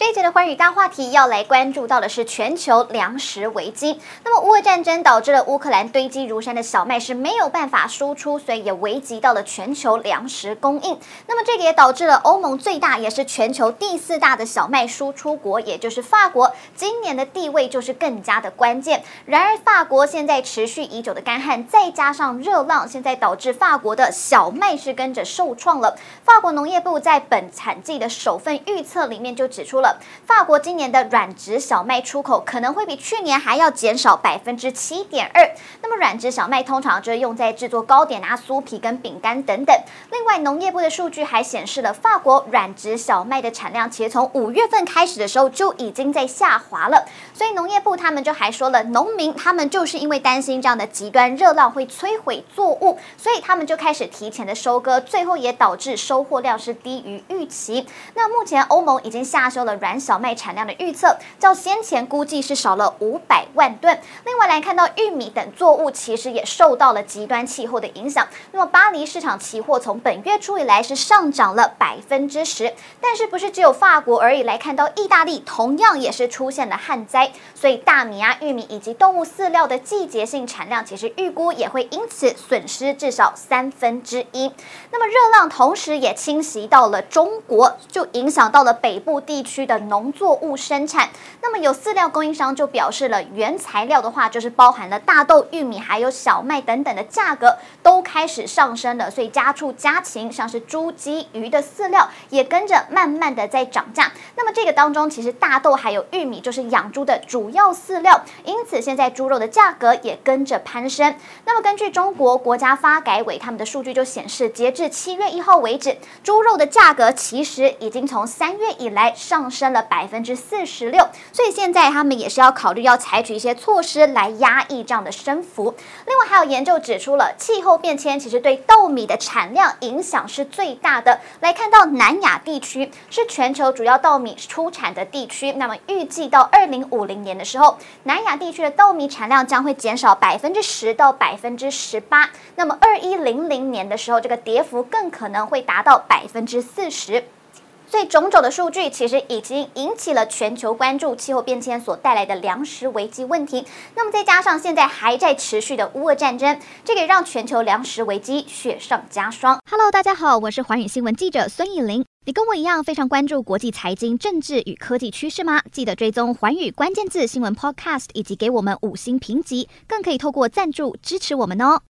这一节的寰宇大话题要来关注到的是全球粮食危机。那么，乌俄战争导致了乌克兰堆积如山的小麦是没有办法输出，所以也危及到了全球粮食供应。那么，这个也导致了欧盟最大也是全球第四大的小麦输出国，也就是法国，今年的地位就是更加的关键。然而，法国现在持续已久的干旱，再加上热浪，现在导致法国的小麦是跟着受创了。法国农业部在本产季的首份预测里面就指出了。法国今年的软质小麦出口可能会比去年还要减少百分之七点二。那么软质小麦通常就是用在制作糕点啊、酥皮跟饼干等等。另外，农业部的数据还显示了法国软质小麦的产量，其实从五月份开始的时候就已经在下滑了。所以农业部他们就还说了，农民他们就是因为担心这样的极端热浪会摧毁作物，所以他们就开始提前的收割，最后也导致收获量是低于预期。那目前欧盟已经下修了。软小麦产量的预测，较先前估计是少了五百万吨。另外来看到玉米等作物，其实也受到了极端气候的影响。那么巴黎市场期货从本月初以来是上涨了百分之十，但是不是只有法国而已？来看到意大利同样也是出现了旱灾，所以大米啊、玉米以及动物饲料的季节性产量，其实预估也会因此损失至少三分之一。那么热浪同时也侵袭到了中国，就影响到了北部地区。的农作物生产，那么有饲料供应商就表示了，原材料的话就是包含了大豆、玉米还有小麦等等的价格都开始上升了，所以家畜家禽像是猪、鸡、鱼的饲料也跟着慢慢的在涨价。那么这个当中其实大豆还有玉米就是养猪的主要饲料，因此现在猪肉的价格也跟着攀升。那么根据中国国家发改委他们的数据就显示，截至七月一号为止，猪肉的价格其实已经从三月以来上升。了百分之四十六，所以现在他们也是要考虑要采取一些措施来压抑这样的升幅。另外，还有研究指出了气候变迁其实对稻米的产量影响是最大的。来看到南亚地区是全球主要稻米出产的地区，那么预计到二零五零年的时候，南亚地区的稻米产量将会减少百分之十到百分之十八。那么二一零零年的时候，这个跌幅更可能会达到百分之四十。所以种种的数据其实已经引起了全球关注，气候变迁所带来的粮食危机问题。那么再加上现在还在持续的乌俄战争，这个让全球粮食危机雪上加霜。Hello，大家好，我是寰宇新闻记者孙艺玲。你跟我一样非常关注国际财经、政治与科技趋势吗？记得追踪寰宇关键字新闻 Podcast，以及给我们五星评级，更可以透过赞助支持我们哦。